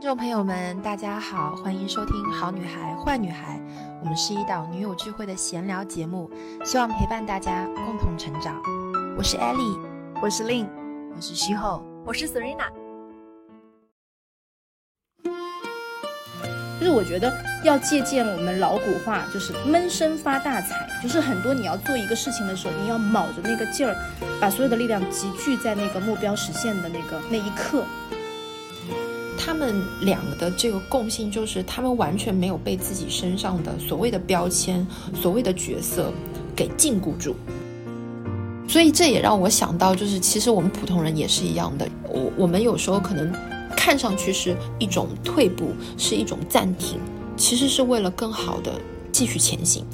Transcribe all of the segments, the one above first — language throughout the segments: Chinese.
听众朋友们，大家好，欢迎收听《好女孩坏女孩》，我们是一档女友聚会的闲聊节目，希望陪伴大家共同成长。我是 Ellie，我是 Lin，我是徐后，我是 Serena。就是我觉得要借鉴我们老古话，就是闷声发大财。就是很多你要做一个事情的时候，你要卯着那个劲儿，把所有的力量集聚在那个目标实现的那个那一刻。他们两个的这个共性就是，他们完全没有被自己身上的所谓的标签、所谓的角色给禁锢住。所以这也让我想到，就是其实我们普通人也是一样的。我我们有时候可能看上去是一种退步，是一种暂停，其实是为了更好的继续前行。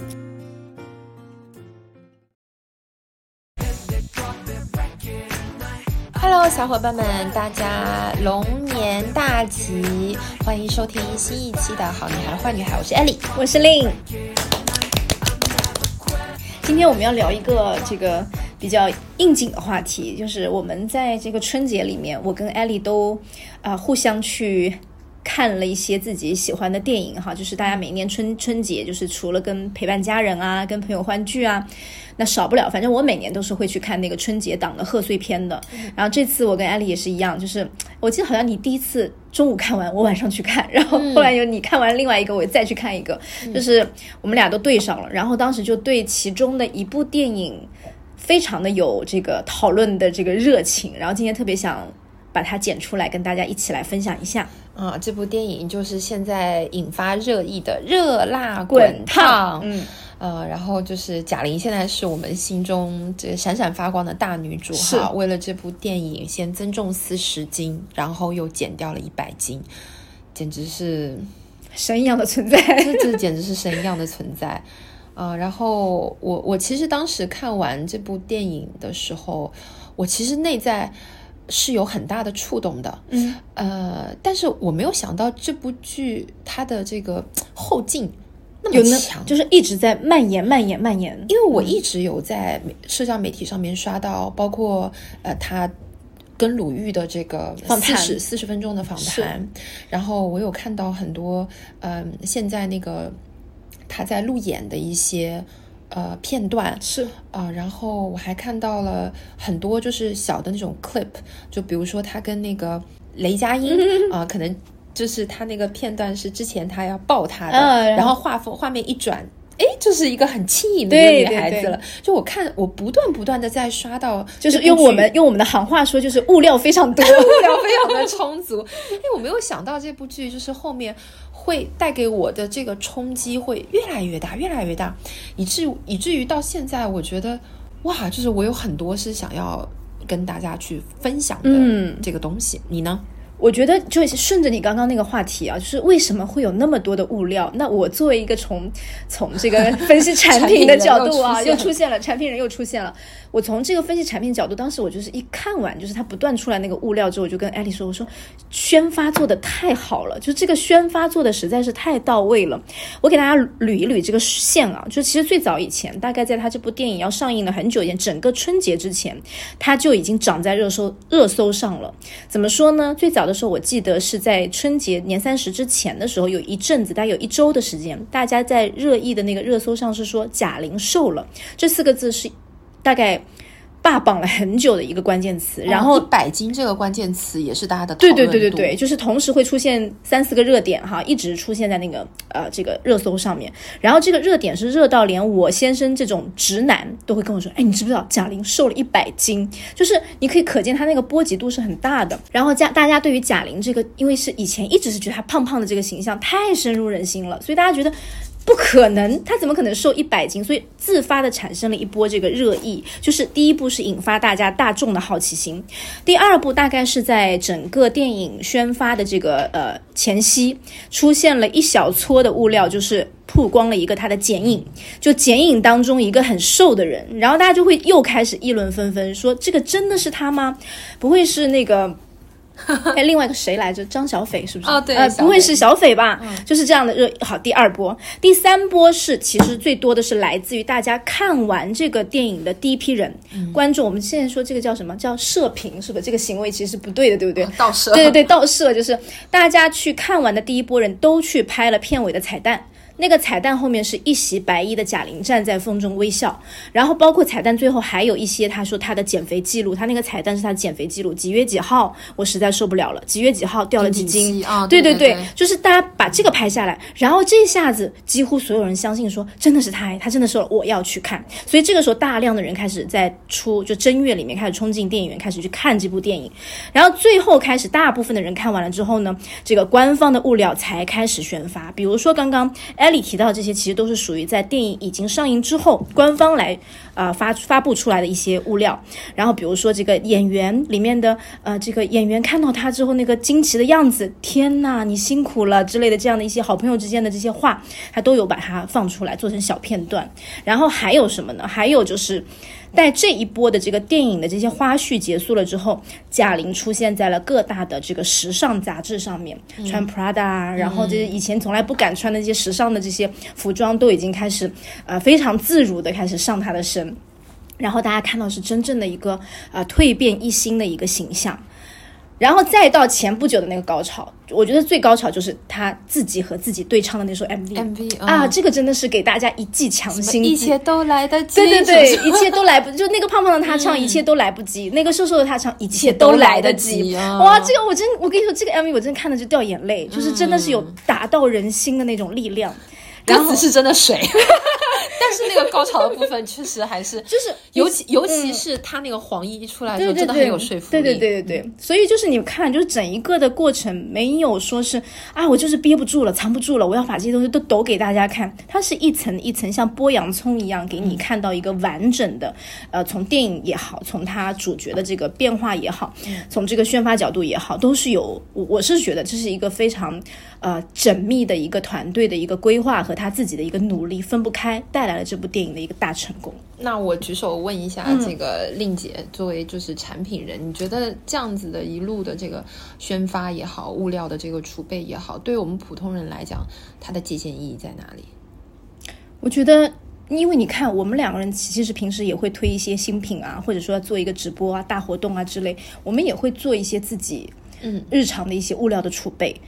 Hello，小伙伴们，大家龙年大吉！欢迎收听新一期的《好女孩坏女孩》，我是 Ellie，我是 Lin。今天我们要聊一个这个比较应景的话题，就是我们在这个春节里面，我跟 Ellie 都啊、互相去。看了一些自己喜欢的电影哈，就是大家每年春春节，就是除了跟陪伴家人啊，跟朋友欢聚啊，那少不了，反正我每年都是会去看那个春节档的贺岁片的。然后这次我跟艾丽也是一样，就是我记得好像你第一次中午看完，我晚上去看，然后后来有你看完另外一个，我再去看一个，就是我们俩都对上了。然后当时就对其中的一部电影非常的有这个讨论的这个热情，然后今天特别想把它剪出来跟大家一起来分享一下。啊，这部电影就是现在引发热议的《热辣滚烫》。嗯，呃，然后就是贾玲现在是我们心中这闪闪发光的大女主哈。为了这部电影，先增重四十斤，然后又减掉了一百斤，简直是 神一样的存在。这这简直是神一样的存在。呃，然后我我其实当时看完这部电影的时候，我其实内在。是有很大的触动的，嗯，呃，但是我没有想到这部剧它的这个后劲那么强，就是一直在蔓延、蔓延、蔓延。因为我一直有在社交媒体上面刷到，包括呃，他跟鲁豫的这个四十四十分钟的访谈，然后我有看到很多，嗯、呃，现在那个他在路演的一些。呃，片段。是。啊、呃，然后我还看到了很多就是小的那种 clip，就比如说他跟那个雷佳音 啊、呃，可能就是他那个片段是之前他要抱他的，嗯、然后画风画面一转，哎，就是一个很轻盈的一个女孩子了。就我看我不断不断的在刷到，就是用我们用我们的行话说，就是物料非常多，物料非常的充足。因为，我没有想到这部剧就是后面。会带给我的这个冲击会越来越大，越来越大，以至以至于到现在，我觉得哇，就是我有很多是想要跟大家去分享的这个东西。嗯、你呢？我觉得就顺着你刚刚那个话题啊，就是为什么会有那么多的物料？那我作为一个从从这个分析产品的角度啊，又出现了产品人又出现了。我从这个分析产品角度，当时我就是一看完，就是它不断出来那个物料之后，我就跟艾丽说：“我说宣发做的太好了，就这个宣发做的实在是太到位了。”我给大家捋一捋这个线啊，就其实最早以前，大概在他这部电影要上映了很久前，整个春节之前，他就已经涨在热搜热搜上了。怎么说呢？最早的时候，我记得是在春节年三十之前的时候，有一阵子，大概有一周的时间，大家在热议的那个热搜上是说贾玲瘦了，这四个字是。大概霸榜了很久的一个关键词，然后一百斤这个关键词也是大家的对对对对对，就是同时会出现三四个热点哈，一直出现在那个呃这个热搜上面。然后这个热点是热到连我先生这种直男都会跟我说，哎，你知不知道贾玲瘦了一百斤？就是你可以可见她那个波及度是很大的。然后家大家对于贾玲这个，因为是以前一直是觉得她胖胖的这个形象太深入人心了，所以大家觉得。不可能，他怎么可能瘦一百斤？所以自发的产生了一波这个热议。就是第一步是引发大家大众的好奇心，第二步大概是在整个电影宣发的这个呃前夕，出现了一小撮的物料，就是曝光了一个他的剪影，就剪影当中一个很瘦的人，然后大家就会又开始议论纷纷，说这个真的是他吗？不会是那个？哎，另外一个谁来着？张小斐是不是？哦，对，不会是小斐吧？就是这样的热。好，第二波，第三波是其实最多的是来自于大家看完这个电影的第一批人观众。我们现在说这个叫什么叫射频，是不？这个行为其实是不对的，对不对？倒射。对对对，盗摄就是大家去看完的第一波人都去拍了片尾的彩蛋。那个彩蛋后面是一袭白衣的贾玲站在风中微笑，然后包括彩蛋最后还有一些，他说他的减肥记录，他那个彩蛋是他的减肥记录，几月几号我实在受不了了，几月几号掉了几斤啊？对对对，就是大家把这个拍下来，然后这下子几乎所有人相信说真的是他，他真的瘦了我要去看，所以这个时候大量的人开始在出就正月里面开始冲进电影院开始去看这部电影，然后最后开始大部分的人看完了之后呢，这个官方的物料才开始宣发，比如说刚刚。艾莉提到这些，其实都是属于在电影已经上映之后，官方来啊发发布出来的一些物料。然后，比如说这个演员里面的呃，这个演员看到他之后那个惊奇的样子，天呐，你辛苦了之类的这样的一些好朋友之间的这些话，他都有把它放出来做成小片段。然后还有什么呢？还有就是。在这一波的这个电影的这些花絮结束了之后，贾玲出现在了各大的这个时尚杂志上面，穿 Prada 啊，然后这些以前从来不敢穿的这些时尚的这些服装都已经开始，呃，非常自如的开始上她的身，然后大家看到是真正的一个呃蜕变一新的一个形象。然后再到前不久的那个高潮，我觉得最高潮就是他自己和自己对唱的那首 MV，MV 啊，这个真的是给大家一剂强心剂，一切都来得及。对对对，一切都来不就那个胖胖的他唱一切都来不及，那个瘦瘦的他唱一切都来得及。哇，这个我真，我跟你说，这个 MV 我真的看的就掉眼泪，就是真的是有打到人心的那种力量。歌词是真的水。但是那个高潮的部分确实还是，就是尤其尤其是他那个黄衣一出来的时候，真的很有说服力。对对对对对，所以就是你看，就是整一个的过程没有说是啊，我就是憋不住了，藏不住了，我要把这些东西都抖给大家看。它是一层一层像剥洋葱一样给你看到一个完整的，呃，从电影也好，从他主角的这个变化也好，从这个宣发角度也好，都是有。我我是觉得这是一个非常呃缜密的一个团队的一个规划和他自己的一个努力分不开带来了这部电影的一个大成功。那我举手问一下，这个令姐作为就是产品人，你觉得这样子的一路的这个宣发也好，物料的这个储备也好，对于我们普通人来讲，它的借鉴意义在哪里？我觉得，因为你看，我们两个人其实平时也会推一些新品啊，或者说做一个直播啊、大活动啊之类，我们也会做一些自己嗯日常的一些物料的储备。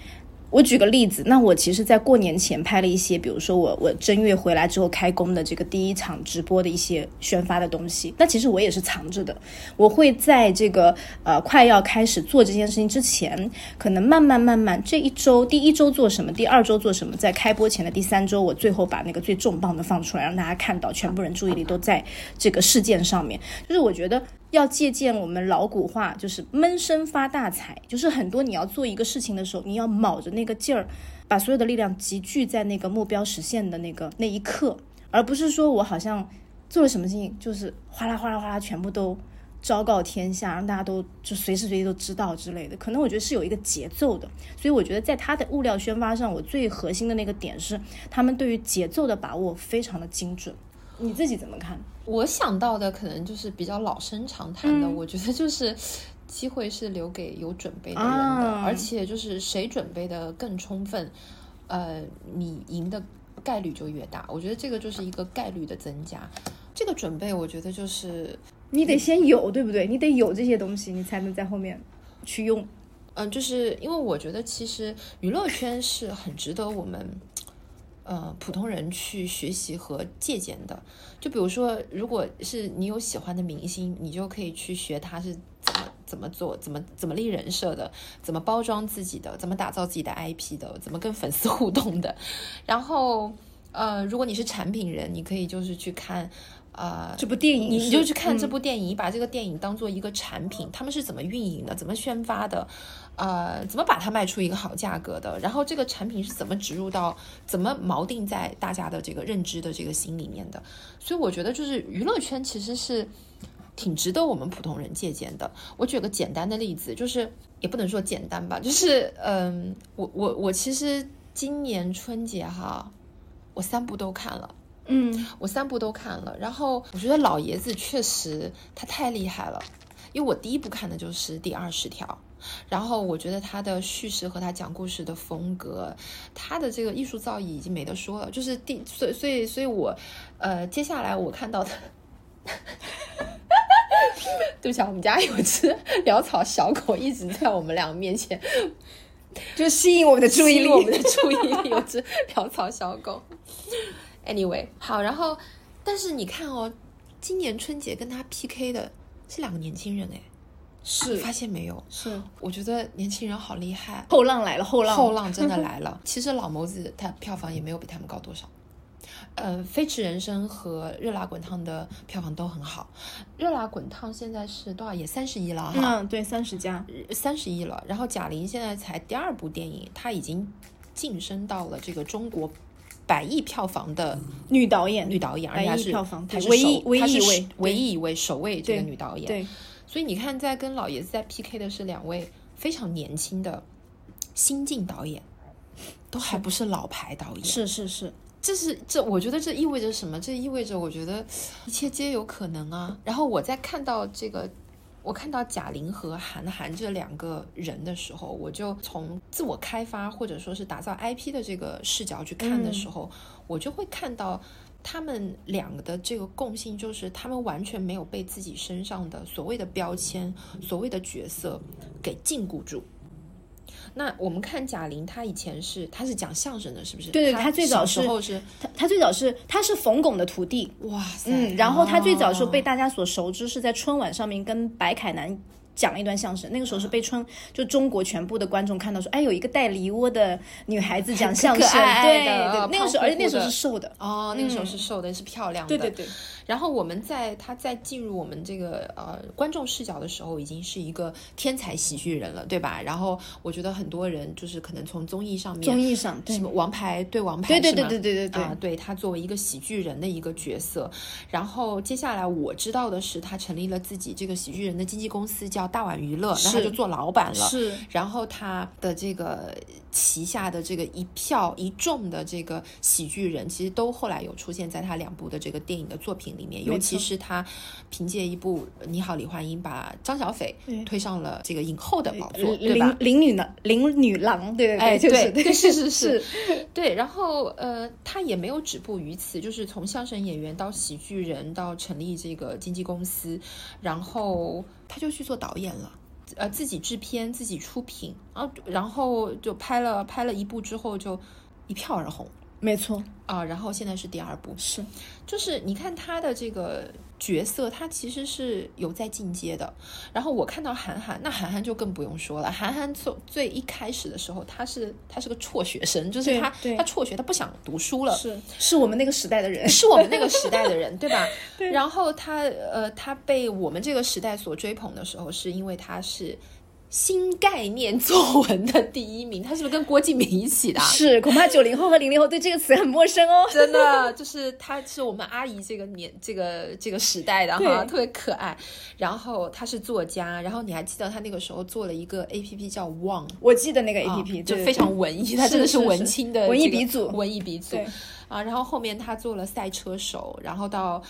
我举个例子，那我其实，在过年前拍了一些，比如说我我正月回来之后开工的这个第一场直播的一些宣发的东西，那其实我也是藏着的。我会在这个呃快要开始做这件事情之前，可能慢慢慢慢这一周，第一周做什么，第二周做什么，在开播前的第三周，我最后把那个最重磅的放出来，让大家看到，全部人注意力都在这个事件上面。就是我觉得。要借鉴我们老古话，就是闷声发大财。就是很多你要做一个事情的时候，你要卯着那个劲儿，把所有的力量集聚在那个目标实现的那个那一刻，而不是说我好像做了什么事情，就是哗啦哗啦哗啦全部都昭告天下，让大家都就随时随地都知道之类的。可能我觉得是有一个节奏的，所以我觉得在他的物料宣发上，我最核心的那个点是他们对于节奏的把握非常的精准。你自己怎么看？我想到的可能就是比较老生常谈的，我觉得就是机会是留给有准备的人的，而且就是谁准备的更充分，呃，你赢的概率就越大。我觉得这个就是一个概率的增加。这个准备，我觉得就是你得先有，对不对？你得有这些东西，你才能在后面去用。嗯，就是因为我觉得其实娱乐圈是很值得我们。呃，普通人去学习和借鉴的，就比如说，如果是你有喜欢的明星，你就可以去学他是怎么怎么做，怎么怎么立人设的，怎么包装自己的，怎么打造自己的 IP 的，怎么跟粉丝 互动的。然后，呃，如果你是产品人，你可以就是去看。呃，这部电影，你你就去看这部电影，你把这个电影当做一个产品，他们是怎么运营的，怎么宣发的，呃，怎么把它卖出一个好价格的，然后这个产品是怎么植入到，怎么锚定在大家的这个认知的这个心里面的。所以我觉得就是娱乐圈其实是挺值得我们普通人借鉴的。我举个简单的例子，就是也不能说简单吧，就是嗯，我我我其实今年春节哈，我三部都看了。嗯，我三部都看了，然后我觉得老爷子确实他太厉害了，因为我第一部看的就是第二十条，然后我觉得他的叙事和他讲故事的风格，他的这个艺术造诣已经没得说了。就是第，所以所以所以我，呃，接下来我看到的，对不起，我们家有只潦草小狗一直在我们俩面前，就吸引我们的注意力，我们的注意力有只潦草小狗。Anyway，好，然后但是你看哦，今年春节跟他 PK 的是两个年轻人哎。是发现没有？是，我觉得年轻人好厉害，后浪来了，后浪，后浪真的来了。其实老谋子他票房也没有比他们高多少。呃，《飞驰人生》和《热辣滚烫》的票房都很好，《热辣滚烫》现在是多少？也三十亿了哈。嗯，对，三十加，三十亿了。然后贾玲现在才第二部电影，她已经晋升到了这个中国百亿票房的女导演，女导演，而且是票房她是唯一唯一位，唯一一位首位这个女导演。对。所以你看，在跟老爷子在 PK 的是两位非常年轻的新晋导演，都还不是老牌导演。是是是，这是这，我觉得这意味着什么？这意味着我觉得一切皆有可能啊。然后我在看到这个，我看到贾玲和韩寒这两个人的时候，我就从自我开发或者说是打造 IP 的这个视角去看的时候，我就会看到。他们两个的这个共性就是，他们完全没有被自己身上的所谓的标签、所谓的角色给禁锢住。那我们看贾玲，她以前是她是讲相声的，是不是？对对，她最早时候是她她最早是她是冯巩的徒弟，哇塞！嗯，然后她最早时候被大家所熟知是在春晚上面跟白凯南。讲了一段相声，那个时候是被春就中国全部的观众看到说，哎，有一个带梨窝的女孩子讲相声，对对，那个时候，而且那时候是瘦的。哦，那个时候是瘦的，是漂亮的，对对对。然后我们在他在进入我们这个呃观众视角的时候，已经是一个天才喜剧人了，对吧？然后我觉得很多人就是可能从综艺上面，综艺上什么王牌对王牌，对对对对对对对。啊，对他作为一个喜剧人的一个角色。然后接下来我知道的是，他成立了自己这个喜剧人的经纪公司，叫大碗娱乐，然后就做老板了。是，然后他的这个旗下的这个一票一众的这个喜剧人，其实都后来有出现在他两部的这个电影的作品。里面，尤其是他凭借一部《你好，李焕英》，把张小斐推上了这个影后的宝座，对吧？林女郎，林女郎，对对对，对，是是是，对。然后呃，他也没有止步于此，就是从相声演员到喜剧人，到成立这个经纪公司，然后他就去做导演了，呃，自己制片，自己出品，啊，然后就拍了拍了一部之后，就一票而红。没错啊，然后现在是第二部，是，就是你看他的这个角色，他其实是有在进阶的。然后我看到韩寒，那韩寒就更不用说了。韩寒从最一开始的时候，他是他是个辍学生，就是他他辍学，他不想读书了，是是我们那个时代的人，是我们那个时代的人，对吧？然后他呃，他被我们这个时代所追捧的时候，是因为他是。新概念作文的第一名，他是不是跟郭敬明一起的？是，恐怕九零后和零零后对这个词很陌生哦。真的，就是他是我们阿姨这个年这个这个时代的哈，特别可爱。然后他是作家，然后你还记得他那个时候做了一个 A P P 叫忘，我记得那个 A P P 就非常文艺，他真的是文青的文艺鼻祖，文艺鼻祖。啊，然后后面他做了赛车手，然后到。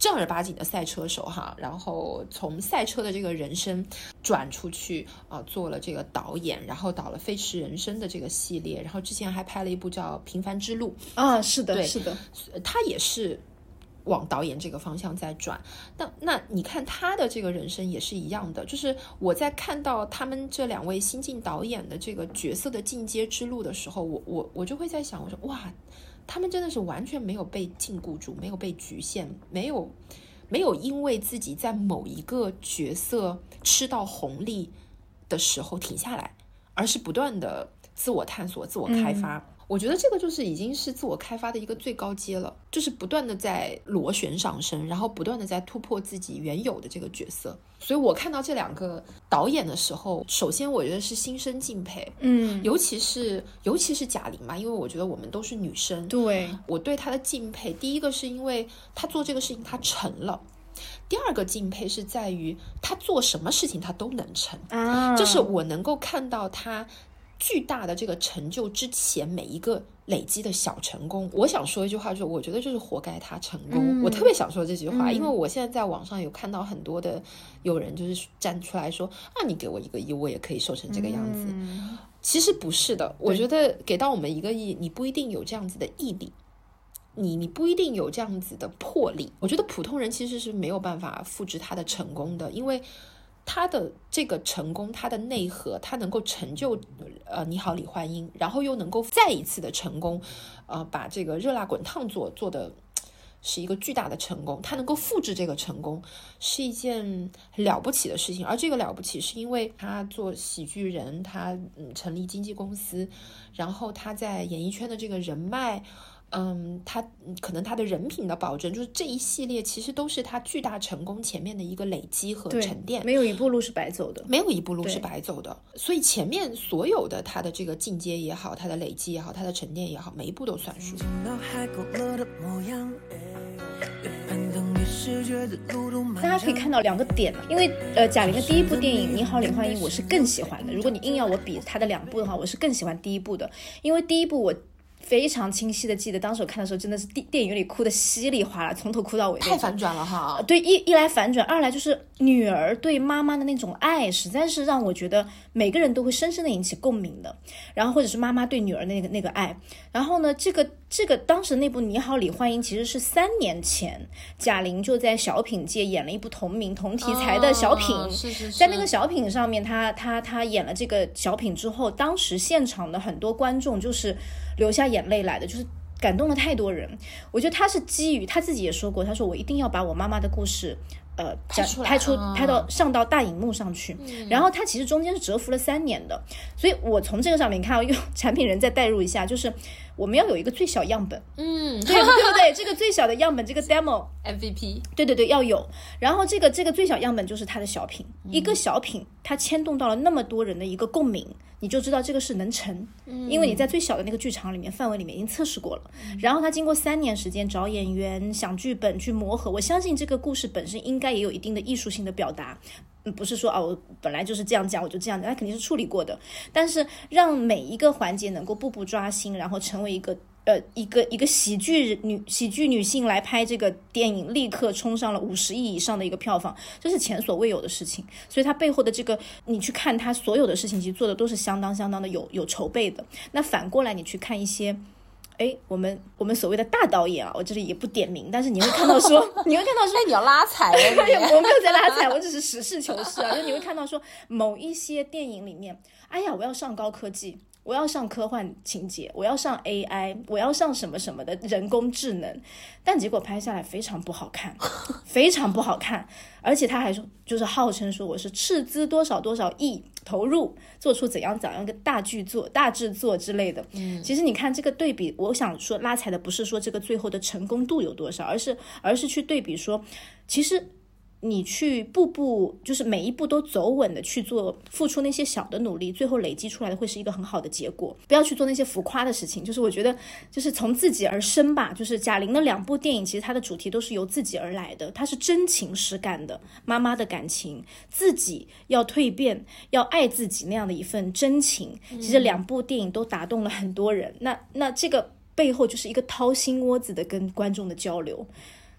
正儿八经的赛车手哈，然后从赛车的这个人生转出去啊，做了这个导演，然后导了《飞驰人生》的这个系列，然后之前还拍了一部叫《平凡之路》啊，是的，是的，他也是往导演这个方向在转。那那你看他的这个人生也是一样的，就是我在看到他们这两位新晋导演的这个角色的进阶之路的时候，我我我就会在想，我说哇。他们真的是完全没有被禁锢住，没有被局限，没有，没有因为自己在某一个角色吃到红利的时候停下来，而是不断的自我探索、自我开发。我觉得这个就是已经是自我开发的一个最高阶了，就是不断的在螺旋上升，然后不断的在突破自己原有的这个角色。所以我看到这两个导演的时候，首先我觉得是心生敬佩，嗯，尤其是尤其是贾玲嘛，因为我觉得我们都是女生，对我对她的敬佩，第一个是因为她做这个事情她成了，第二个敬佩是在于她做什么事情她都能成啊，就是我能够看到她。巨大的这个成就之前每一个累积的小成功，我想说一句话，就是我觉得就是活该他成功。我特别想说这句话，因为我现在在网上有看到很多的有人就是站出来说啊，你给我一个亿，我也可以瘦成这个样子。其实不是的，我觉得给到我们一个亿，你不一定有这样子的毅力。你你不一定有这样子的魄力，我觉得普通人其实是没有办法复制他的成功的，因为他的这个成功，他的内核，他能够成就呃你好李焕英，然后又能够再一次的成功，呃把这个热辣滚烫做做的是一个巨大的成功，他能够复制这个成功是一件了不起的事情，而这个了不起是因为他做喜剧人，他嗯成立经纪公司，然后他在演艺圈的这个人脉。嗯，他可能他的人品的保证，就是这一系列其实都是他巨大成功前面的一个累积和沉淀，没有一步路是白走的，没有一步路是白走的。所以前面所有的他的这个进阶也好，他的累积也好，他的沉淀也好，每一步都算数。大家可以看到两个点，因为呃，贾玲的第一部电影《你好，李焕英》，我是更喜欢的。如果你硬要我比她的两部的话，我是更喜欢第一部的，因为第一部我。非常清晰的记得，当时我看的时候真的是电电影院里哭的稀里哗啦，从头哭到尾。太反转了哈！对，一一来反转，二来就是女儿对妈妈的那种爱，实在是让我觉得每个人都会深深的引起共鸣的。然后或者是妈妈对女儿的那个那个爱，然后呢，这个这个当时那部《你好，李焕英》其实是三年前贾玲就在小品界演了一部同名同题材的小品，是是是，在那个小品上面，她她她演了这个小品之后，当时现场的很多观众就是。流下眼泪来的，就是感动了太多人。我觉得她是基于她自己也说过，她说我一定要把我妈妈的故事，呃，拍出拍出拍到上到大荧幕上去。然后他其实中间是蛰伏了三年的，所以我从这个上面看，用 产品人再代入一下，就是我们要有一个最小样本，嗯，对对不对？这个最小的样本，这个 demo MVP，对对对，要有。然后这个这个最小样本就是他的小品，一个小品，它牵动到了那么多人的一个共鸣。你就知道这个是能成，因为你在最小的那个剧场里面范围里面已经测试过了。然后他经过三年时间找演员、想剧本去磨合，我相信这个故事本身应该也有一定的艺术性的表达，不是说哦我本来就是这样讲我就这样讲，他肯定是处理过的。但是让每一个环节能够步步抓心，然后成为一个。呃，一个一个喜剧女喜剧女性来拍这个电影，立刻冲上了五十亿以上的一个票房，这是前所未有的事情。所以它背后的这个，你去看它所有的事情，其实做的都是相当相当的有有筹备的。那反过来，你去看一些，哎，我们我们所谓的大导演啊，我这里也不点名，但是你会看到说，你会看到说，哎，你要拉踩，我没有在拉踩，我只是实事求是啊。就你会看到说，某一些电影里面，哎呀，我要上高科技。我要上科幻情节，我要上 AI，我要上什么什么的人工智能，但结果拍下来非常不好看，非常不好看，而且他还说，就是号称说我是斥资多少多少亿投入做出怎样怎样一个大剧作、大制作之类的。嗯，其实你看这个对比，我想说拉踩的不是说这个最后的成功度有多少，而是而是去对比说，其实。你去步步就是每一步都走稳的去做，付出那些小的努力，最后累积出来的会是一个很好的结果。不要去做那些浮夸的事情。就是我觉得，就是从自己而生吧。就是贾玲的两部电影，其实它的主题都是由自己而来的，它是真情实感的，妈妈的感情，自己要蜕变，要爱自己那样的一份真情。其实两部电影都打动了很多人。那那这个背后就是一个掏心窝子的跟观众的交流。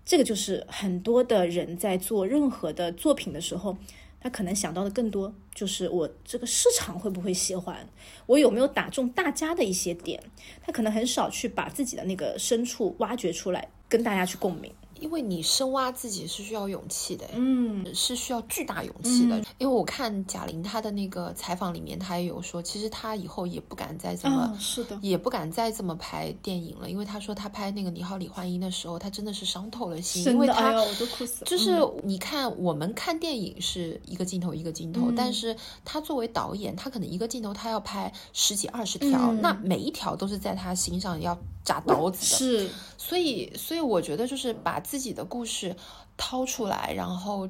这个就是很多的人在做任何的作品的时候，他可能想到的更多就是我这个市场会不会喜欢，我有没有打中大家的一些点，他可能很少去把自己的那个深处挖掘出来，跟大家去共鸣。因为你深挖自己是需要勇气的，嗯，是需要巨大勇气的。因为我看贾玲她的那个采访里面，她也有说，其实她以后也不敢再这么，是的，也不敢再这么拍电影了。因为她说她拍那个《你好，李焕英》的时候，她真的是伤透了心，因为她我都哭死了。就是你看，我们看电影是一个镜头一个镜头，但是她作为导演，她可能一个镜头她要拍十几二十条，那每一条都是在她心上要扎刀子的。是，所以，所以我觉得就是把。自己的故事掏出来，然后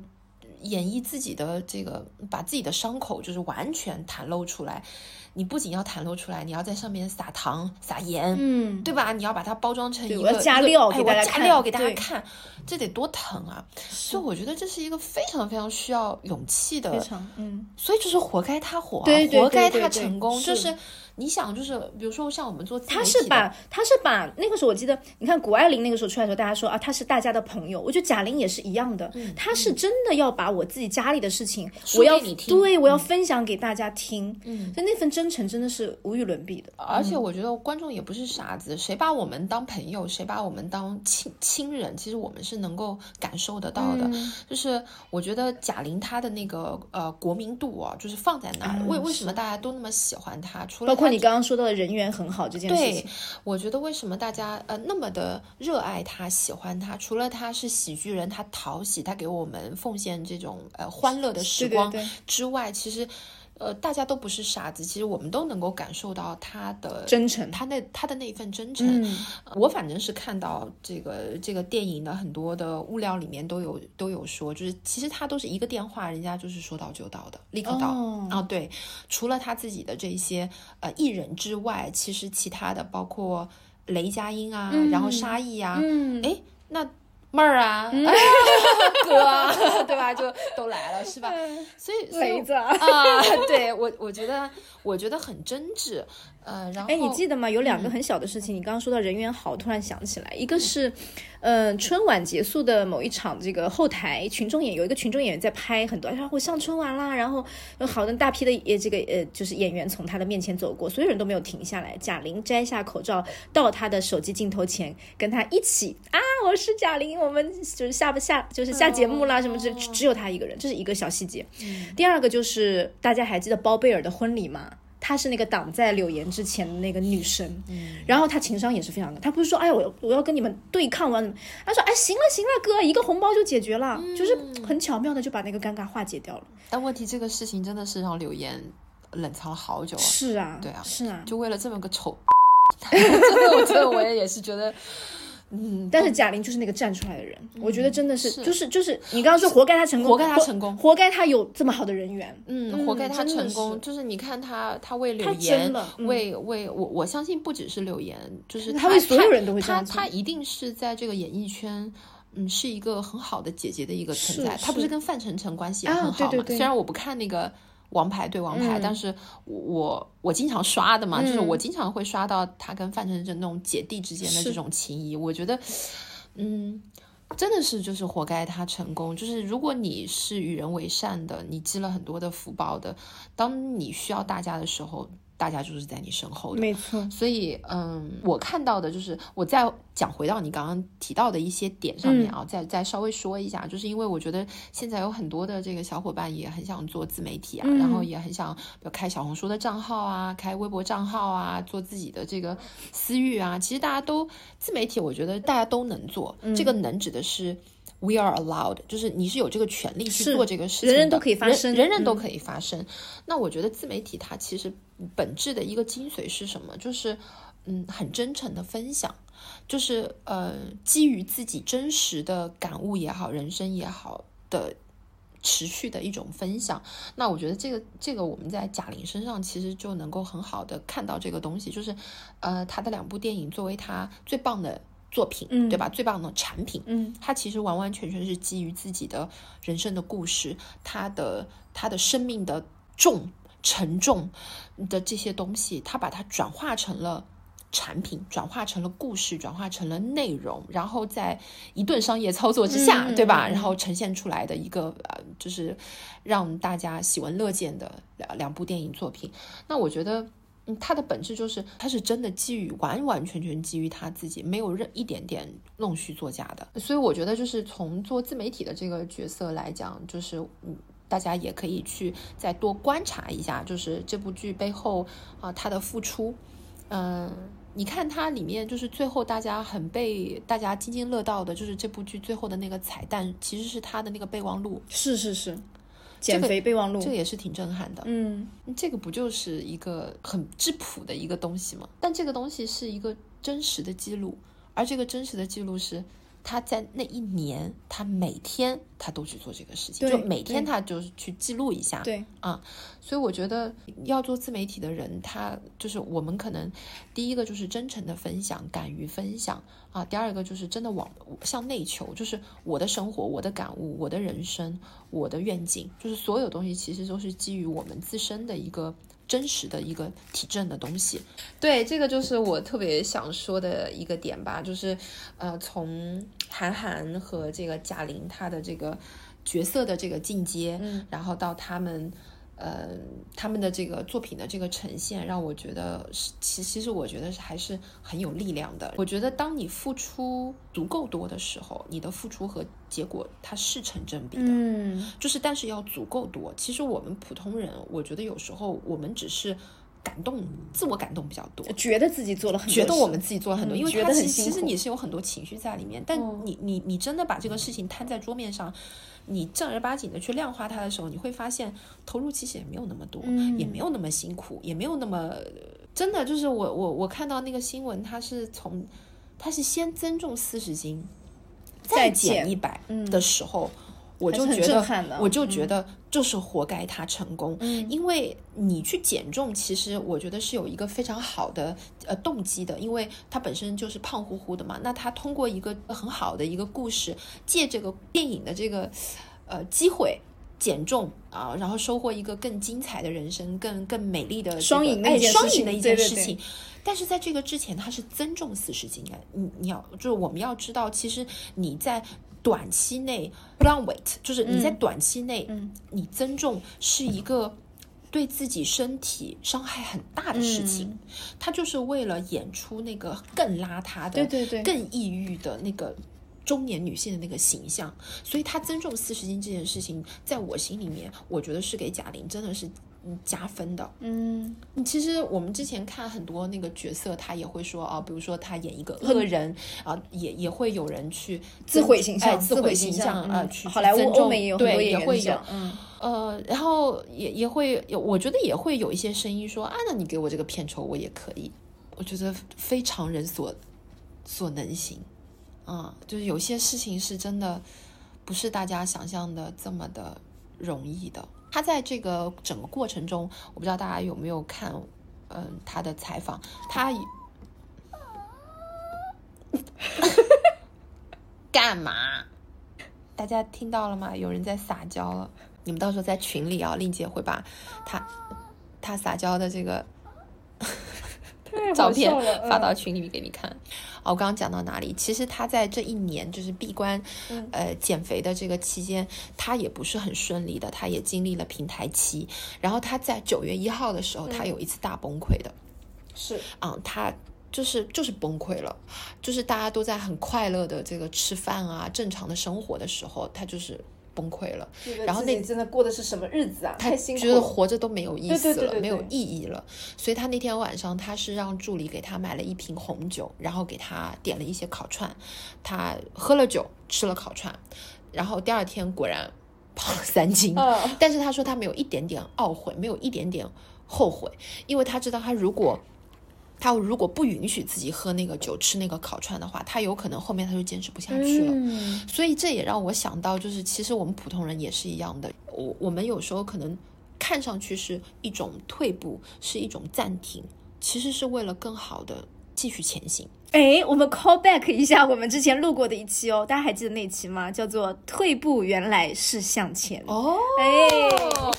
演绎自己的这个，把自己的伤口就是完全袒露出来。你不仅要袒露出来，你要在上面撒糖撒盐，嗯，对吧？你要把它包装成一个要加料我要给大家看加料给大家看，这得多疼啊！所以我觉得这是一个非常非常需要勇气的非常嗯，所以就是活该他火、啊，对对活该他对对对成功。是就是你想，就是比如说像我们做他是把他是把那个时候我记得，你看谷爱凌那个时候出来的时候，大家说啊，他是大家的朋友。我觉得贾玲也是一样的，他是真的要把我自己家里的事情，我要对我要分享给大家听。嗯，所以那份真诚真的是无与伦比的。而且我觉得观众也不是傻子，谁把我们当朋友，谁把我们当亲亲人，其实我们是能够感受得到的。嗯就是我觉得贾玲她的那个呃国民度啊，就是放在那儿，为为什么大家都那么喜欢她？除了包括你刚刚说到的人缘很好这件事对情，，我觉得为什么大家呃那么的热爱她、喜欢她？除了她是喜剧人，她讨喜，她给我们奉献这种呃欢乐的时光对对对之外，其实呃大家都不是傻子，其实我们都能够感受到他的真诚他那他的那一份真诚。嗯我反正是看到这个这个电影的很多的物料里面都有都有说，就是其实他都是一个电话，人家就是说到就到的，立刻到。哦啊，对，除了他自己的这些呃艺人之外，其实其他的包括雷佳音啊，然后沙溢啊，嗯，哎、那妹儿啊，哎 哥啊，对吧？就都来了，是吧？所以，所以啊，对我，我觉得，我觉得很真挚，呃，然后，哎，你记得吗？有两个很小的事情，你刚刚说到人缘好，突然想起来，一个是，呃，春晚结束的某一场，这个后台群众演有一个群众演员在拍很多，他说我上春晚啦，然后有好的大批的呃这个呃就是演员从他的面前走过，所有人都没有停下来。贾玲摘下口罩到他的手机镜头前，跟他一起啊，我是贾玲，我们就是下不下就是下节目啦，什么只只有他一个人，这是一个小细节。第二个就是大家还记得包贝尔的婚礼吗？她是那个挡在柳岩之前的那个女神，然后她情商也是非常高。她不是说哎我我要跟你们对抗完，她说哎行了行了哥，一个红包就解决了，就是很巧妙的就把那个尴尬化解掉了。但问题这个事情真的是让柳岩冷藏了好久啊，是啊，对啊是啊。就为了这么个丑，真的，我真的我也也是觉得，嗯，但是贾玲就是那个站出来的人，我觉得真的是，就是就是你刚刚说活该她成功，活该她成功活该她有这么好的人缘。嗯，活该她成功，是就是你看她，她为柳岩，嗯为为我我相信不只是柳岩，就是她为所有人都会这他样做他一定是在这个演艺圈。嗯，是一个很好的姐姐的一个存在。她不是是跟范丞丞关系也啊很好嘛？对对对虽然我不看那个《王牌对王牌》嗯但是我我我经常刷的嘛，就是嗯我经常会刷到他跟范丞丞那种姐弟之间的这种情谊。我觉得，嗯，真的是就是活该他成功。就是如果你是与人为善的，你积了很多的福报的，当你需要大家的时候，大家就是在你身后的。没错，所以，嗯，我看到的就是我再讲回到你刚刚提到的一些点上面啊，再再稍微说一下，就是因为我觉得现在有很多的这个小伙伴也很想做自媒体啊，然后也很想比如开小红书的账号啊，开微博账号啊，做自己的这个私域啊。其实大家都自媒体，我觉得大家都能做，这个能指的是。We are allowed，就是你是有这个权利去做这个事情的，人人都可以发声人人人都嗯可以发声。那我觉得自媒体它其实本质的一个精髓是什么？就是嗯，很真诚的分享，就是呃，基于自己真实的感悟也好，人生也好的。持续的一种分享，那我觉得这个这个我们在贾玲身上其实就能够很好的看到这个东西，就是呃，她的两部电影作为她最棒的作品，嗯对吧？最棒的产品，嗯，它其实完完全全是基于自己的人生的故事，他的他的生命的重沉重的这些东西，他把它转化成了。产品转化成了故事，转化成了内容，然后在一顿商业操作之下，嗯对吧？然后呈现出来的一个呃，就是让大家喜闻乐见的两两部电影作品。那我觉得，嗯，它的本质就是，它是真的基于完完全全基于他自己，没有任一点点弄虚作假的。所以我觉得，就是从做自媒体的这个角色来讲，就是嗯。大家也可以去再多观察一下，就是这部剧背后啊、他的付出，嗯、你看它里面就是最后大家很被大家津津乐道的，就是这部剧最后的那个彩蛋，其实是他的那个备忘录，是是是，减肥备忘录，这个也是挺震撼的。嗯，这个不就是一个很质朴的一个东西吗？但这个东西是一个真实的记录，而这个真实的记录是他在那一年，他每天他都去做这个事情，就每天他就是去记录一下。对，啊，所以我觉得要做自媒体的人，他就是我们可能第一个就是真诚的分享，敢于分享啊；第二个就是真的往向内求，就是我的生活、我的感悟、我的人生、我的愿景，就是所有东西其实都是基于我们自身的一个。真实的一个体证的东西，对，这个就是我特别想说的一个点吧，就是，呃，从韩寒和这个贾玲她的这个角色的这个进阶，嗯，然后到他们，呃，他们的这个作品的这个呈现，让我觉得是，其其实我觉得是还是很有力量的。我觉得当你付出足够多的时候，你的付出和结果它是成正比的。嗯，就是但是要足够多。其实我们普通人，我觉得有时候我们只是感动，自我感动比较多。觉得自己做了很多，觉得我们自己做了很多，嗯因为觉他其实得很辛苦其实你是有很多情绪在里面，但嗯你你你真的把这个事情摊在桌面上，你正儿八经的去量化它的时候，你会发现投入其实也没有那么多，嗯。也没有那么辛苦，也没有那么真的就是我我我看到那个新闻，它是从它是先增重四十斤，再减减。一百嗯的时候。我就觉得，我就觉得就是活该他成功，嗯因为你去减重，其实我觉得是有一个非常好的呃动机的，因为他本身就是胖乎乎的嘛，那他通过一个很好的一个故事，借这个电影的这个呃机会。减重啊，然后收获一个更精彩的人生，更更美丽的这个双赢的哎一件事情双赢的一对对对件事情。但是在这个之前，他是增重四十斤啊！你你要就是我们要知道，其实你在短期内 on weight，就是你在短期内，嗯你增重是一个对自己身体伤害很大的事情。嗯他就是为了演出那个更邋遢的、对对对更抑郁的那个。中年女性的那个形象，所以她增重四十斤这件事情，在我心里面，我觉得是给贾玲真的是嗯加分的。嗯，其实我们之前看很多那个角色，他也会说啊，比如说他演一个恶人啊，也也会有人去自毁形象，哎自毁形形象啊，嗯去好莱坞、去增重欧美也有很多对，演员也会有，嗯，呃，然后也也会有，我觉得也会有一些声音说啊，那你给我这个片酬，我也可以。我觉得非常人所所能行，啊，就是有些事情是真的不是大家想象的这么的容易的。他在这个整个过程中，我不知道大家有没有看，嗯、他的采访，他 干嘛？大家听到了吗？有人在撒娇了。你们到时候在群里啊，令姐会把他他撒娇的这个 照片发到群里面给你看。哦，我刚刚讲到哪里？其实他在这一年就是闭关，嗯呃，减肥的这个期间，他也不是很顺利的，他也经历了平台期。然后他在九月一号的时候，他有一次大崩溃的，是啊、他就是就是崩溃了，就是大家都在很快乐的这个吃饭啊，正常的生活的时候，他就是崩溃了。然后那真的过的是什么日子啊？太辛苦觉得。活着都没有意思了，对对对对没有意义了。所以他那天晚上，他是让助理给他买了一瓶红酒，然后给他点了一些烤串，他喝了酒，吃了烤串，然后第二天果然胖了三斤。嗯但是他说他没有一点点懊悔，没有一点点后悔，因为他知道他如果。他如果不允许自己喝那个酒、吃那个烤串的话，他有可能后面他就坚持不下去了。嗯所以这也让我想到，就是其实我们普通人也是一样的。我我们有时候可能看上去是一种退步，是一种暂停，其实是为了更好的继续前行。哎，我们 call back 一下我们之前录过的一期哦，大家还记得那期吗？叫做“退步原来是向前”。哦哎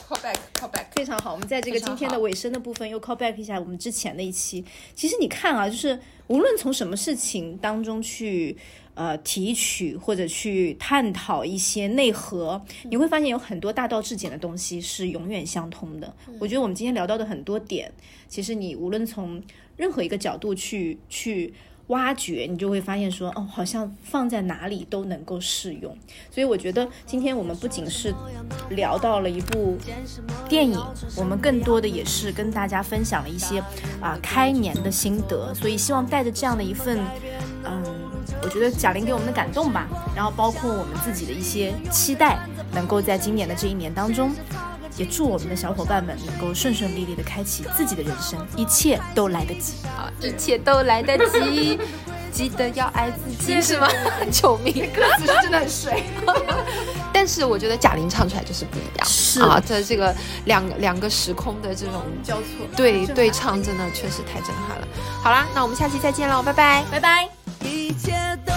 ，call back call back，非常好，我们在这个今天的尾声的部分又 call back 一下我们之前的一期。其实你看啊，就是无论从什么事情当中去呃提取或者去探讨一些内核，你会发现有很多大道至简的东西是永远相通的。我觉得我们今天聊到的很多点，其实你无论从任何一个角度去去。挖掘，你就会发现说，哦，好像放在哪里都能够适用。所以我觉得今天我们不仅是聊到了一部电影，我们更多的也是跟大家分享了一些啊、开年的心得。所以希望带着这样的一份，嗯，我觉得贾玲给我们的感动吧，然后包括我们自己的一些期待，能够在今年的这一年当中。也祝我们的小伙伴们能够顺顺利利的开启自己的人生，一切都来得及。啊，一切都来得及。记得要爱自己，是吗？救命，歌词是真的很水。但是我觉得贾玲唱出来就是不一样，是啊，在这个两两个时空的这种交错，对对唱，真的确实太震撼了。好啦，那我们下期再见喽，拜拜，拜拜。一切都。